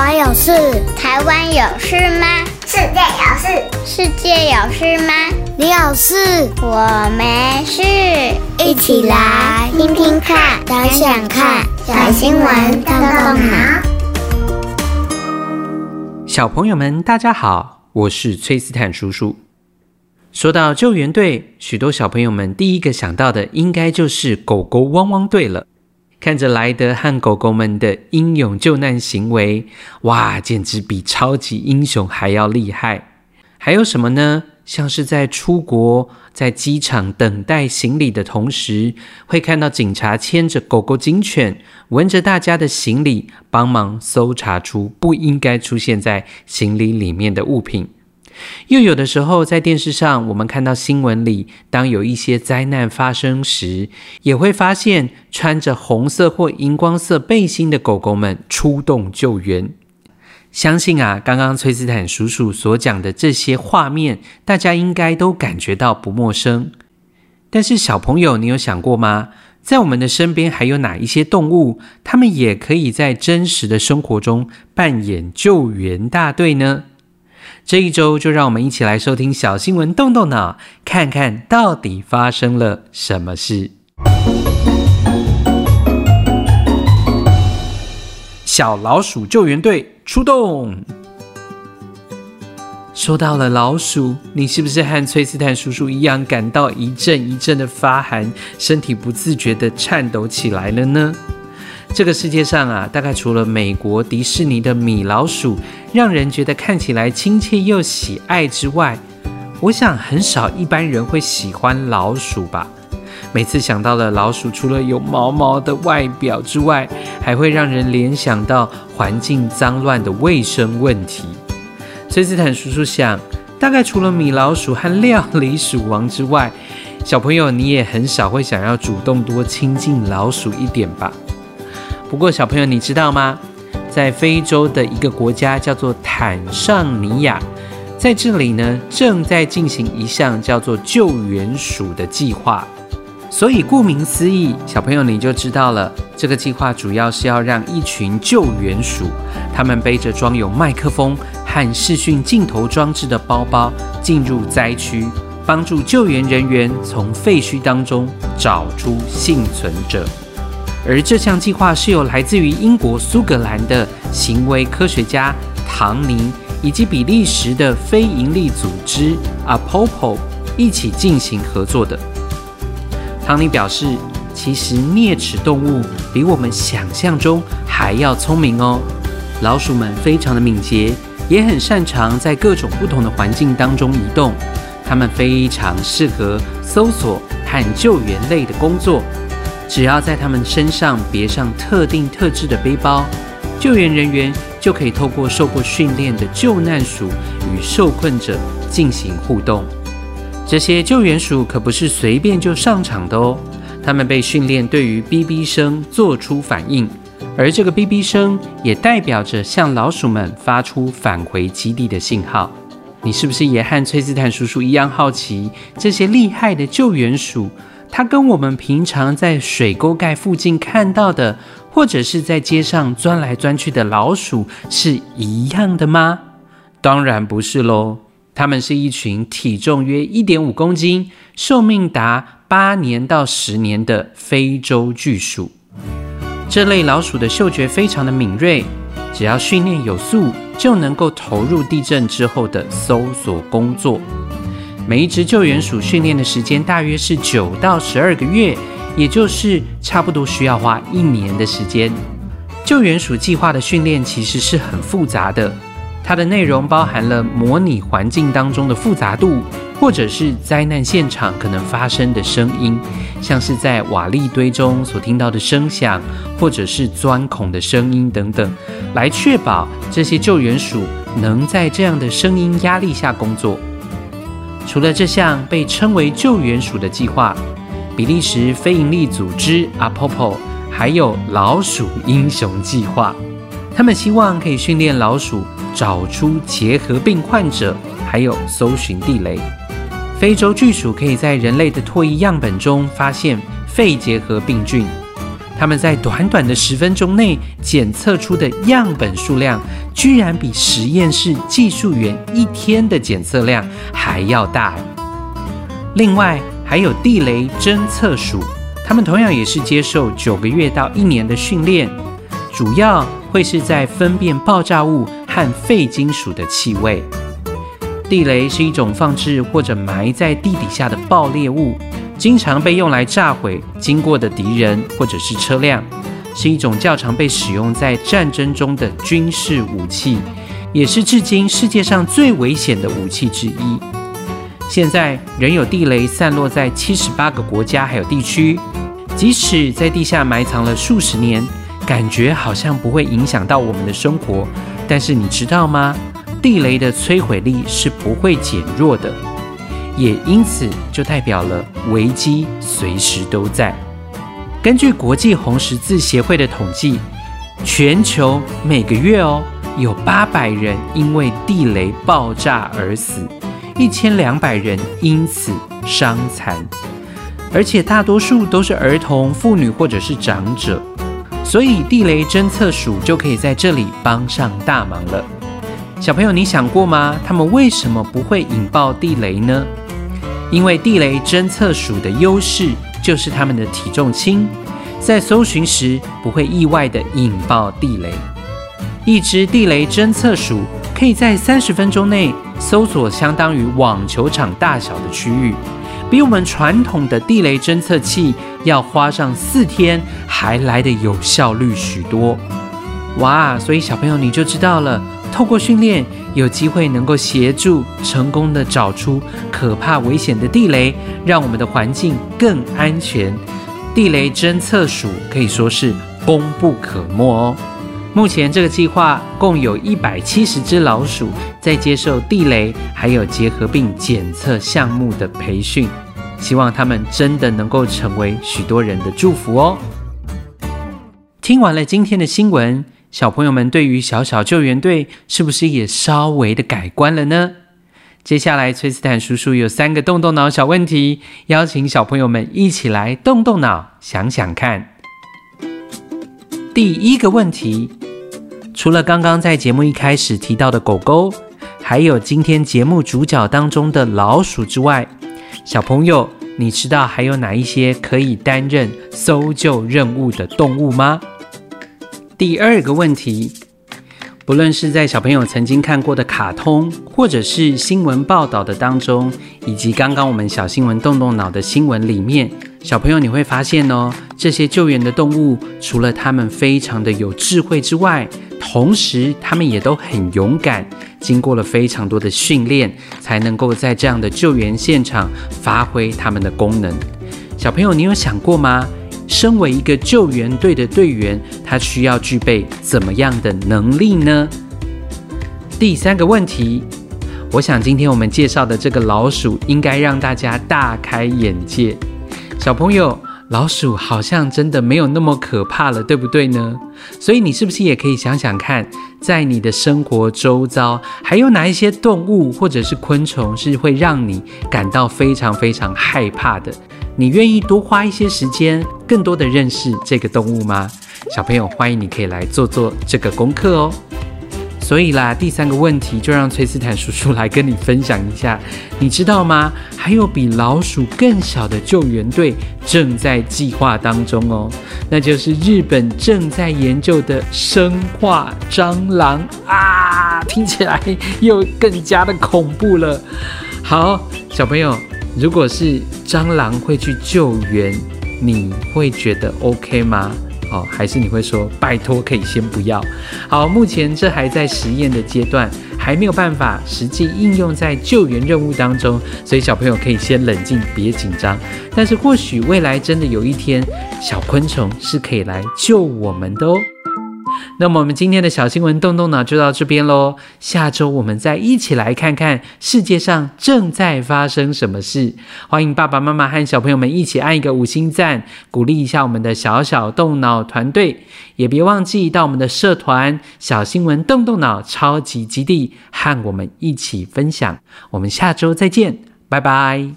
国有事，台湾有事吗？世界有事，世界有事吗？你有事，我没事。一起来听听看，想想看，小新闻动动脑。小朋友们，大家好，我是崔斯坦叔叔。说到救援队，许多小朋友们第一个想到的，应该就是狗狗汪汪队了。看着莱德和狗狗们的英勇救难行为，哇，简直比超级英雄还要厉害！还有什么呢？像是在出国、在机场等待行李的同时，会看到警察牵着狗狗警犬，闻着大家的行李，帮忙搜查出不应该出现在行李里面的物品。又有的时候，在电视上，我们看到新闻里，当有一些灾难发生时，也会发现穿着红色或荧光色背心的狗狗们出动救援。相信啊，刚刚崔斯坦叔叔所讲的这些画面，大家应该都感觉到不陌生。但是小朋友，你有想过吗？在我们的身边还有哪一些动物，它们也可以在真实的生活中扮演救援大队呢？这一周，就让我们一起来收听小新闻，动动脑，看看到底发生了什么事。小老鼠救援队出动。收到了老鼠，你是不是和崔斯坦叔叔一样，感到一阵一阵的发寒，身体不自觉地颤抖起来了呢？这个世界上啊，大概除了美国迪士尼的米老鼠，让人觉得看起来亲切又喜爱之外，我想很少一般人会喜欢老鼠吧。每次想到了老鼠，除了有毛毛的外表之外，还会让人联想到环境脏乱的卫生问题。崔斯坦叔叔想，大概除了米老鼠和料理鼠王之外，小朋友你也很少会想要主动多亲近老鼠一点吧。不过，小朋友，你知道吗？在非洲的一个国家叫做坦尚尼亚，在这里呢，正在进行一项叫做救援鼠的计划。所以，顾名思义，小朋友你就知道了，这个计划主要是要让一群救援鼠，他们背着装有麦克风和视讯镜头装置的包包，进入灾区，帮助救援人员从废墟当中找出幸存者。而这项计划是由来自于英国苏格兰的行为科学家唐尼以及比利时的非营利组织 APOPO 一起进行合作的。唐尼表示，其实啮齿动物比我们想象中还要聪明哦。老鼠们非常的敏捷，也很擅长在各种不同的环境当中移动，它们非常适合搜索和救援类的工作。只要在他们身上别上特定特制的背包，救援人员就可以透过受过训练的救难鼠与受困者进行互动。这些救援鼠可不是随便就上场的哦，他们被训练对于哔哔声做出反应，而这个哔哔声也代表着向老鼠们发出返回基地的信号。你是不是也和崔斯坦叔叔一样好奇这些厉害的救援鼠？它跟我们平常在水沟盖附近看到的，或者是在街上钻来钻去的老鼠是一样的吗？当然不是喽，它们是一群体重约一点五公斤、寿命达八年到十年的非洲巨鼠。这类老鼠的嗅觉非常的敏锐，只要训练有素，就能够投入地震之后的搜索工作。每一只救援鼠训练的时间大约是九到十二个月，也就是差不多需要花一年的时间。救援鼠计划的训练其实是很复杂的，它的内容包含了模拟环境当中的复杂度，或者是灾难现场可能发生的声音，像是在瓦砾堆中所听到的声响，或者是钻孔的声音等等，来确保这些救援鼠能在这样的声音压力下工作。除了这项被称为救援鼠的计划，比利时非营利组织 APOPO 还有老鼠英雄计划。他们希望可以训练老鼠找出结核病患者，还有搜寻地雷。非洲巨鼠可以在人类的唾液样本中发现肺结核病菌，他们在短短的十分钟内检测出的样本数量，居然比实验室技术员一天的检测量还要大。另外，还有地雷侦测署，他们同样也是接受九个月到一年的训练，主要会是在分辨爆炸物和废金属的气味。地雷是一种放置或者埋在地底下的爆裂物，经常被用来炸毁经过的敌人或者是车辆，是一种较常被使用在战争中的军事武器，也是至今世界上最危险的武器之一。现在仍有地雷散落在七十八个国家还有地区，即使在地下埋藏了数十年，感觉好像不会影响到我们的生活，但是你知道吗？地雷的摧毁力是不会减弱的，也因此就代表了危机随时都在。根据国际红十字协会的统计，全球每个月哦有八百人因为地雷爆炸而死，一千两百人因此伤残，而且大多数都是儿童、妇女或者是长者，所以地雷侦测署就可以在这里帮上大忙了。小朋友，你想过吗？他们为什么不会引爆地雷呢？因为地雷侦测鼠的优势就是它们的体重轻，在搜寻时不会意外地引爆地雷。一只地雷侦测鼠可以在三十分钟内搜索相当于网球场大小的区域，比我们传统的地雷侦测器要花上四天还来得有效率许多。哇！所以小朋友你就知道了。透过训练，有机会能够协助成功的找出可怕危险的地雷，让我们的环境更安全。地雷侦测署可以说是功不可没哦。目前这个计划共有一百七十只老鼠在接受地雷还有结核病检测项目的培训，希望他们真的能够成为许多人的祝福哦。听完了今天的新闻。小朋友们对于小小救援队是不是也稍微的改观了呢？接下来，崔斯坦叔叔有三个动动脑小问题，邀请小朋友们一起来动动脑，想想看。第一个问题，除了刚刚在节目一开始提到的狗狗，还有今天节目主角当中的老鼠之外，小朋友，你知道还有哪一些可以担任搜救任务的动物吗？第二个问题，不论是在小朋友曾经看过的卡通，或者是新闻报道的当中，以及刚刚我们小新闻动动脑的新闻里面，小朋友你会发现哦，这些救援的动物，除了他们非常的有智慧之外，同时他们也都很勇敢，经过了非常多的训练，才能够在这样的救援现场发挥他们的功能。小朋友，你有想过吗？身为一个救援队的队员，他需要具备怎么样的能力呢？第三个问题，我想今天我们介绍的这个老鼠应该让大家大开眼界。小朋友，老鼠好像真的没有那么可怕了，对不对呢？所以你是不是也可以想想看，在你的生活周遭，还有哪一些动物或者是昆虫是会让你感到非常非常害怕的？你愿意多花一些时间，更多的认识这个动物吗？小朋友，欢迎你可以来做做这个功课哦。所以啦，第三个问题就让崔斯坦叔叔来跟你分享一下，你知道吗？还有比老鼠更小的救援队正在计划当中哦，那就是日本正在研究的生化蟑螂啊，听起来又更加的恐怖了。好，小朋友。如果是蟑螂会去救援，你会觉得 OK 吗？哦，还是你会说拜托可以先不要？好，目前这还在实验的阶段，还没有办法实际应用在救援任务当中，所以小朋友可以先冷静，别紧张。但是或许未来真的有一天，小昆虫是可以来救我们的哦。那么我们今天的小新闻动动脑就到这边喽。下周我们再一起来看看世界上正在发生什么事。欢迎爸爸妈妈和小朋友们一起按一个五星赞，鼓励一下我们的小小动脑团队。也别忘记到我们的社团小新闻动动脑超级基地和我们一起分享。我们下周再见，拜拜。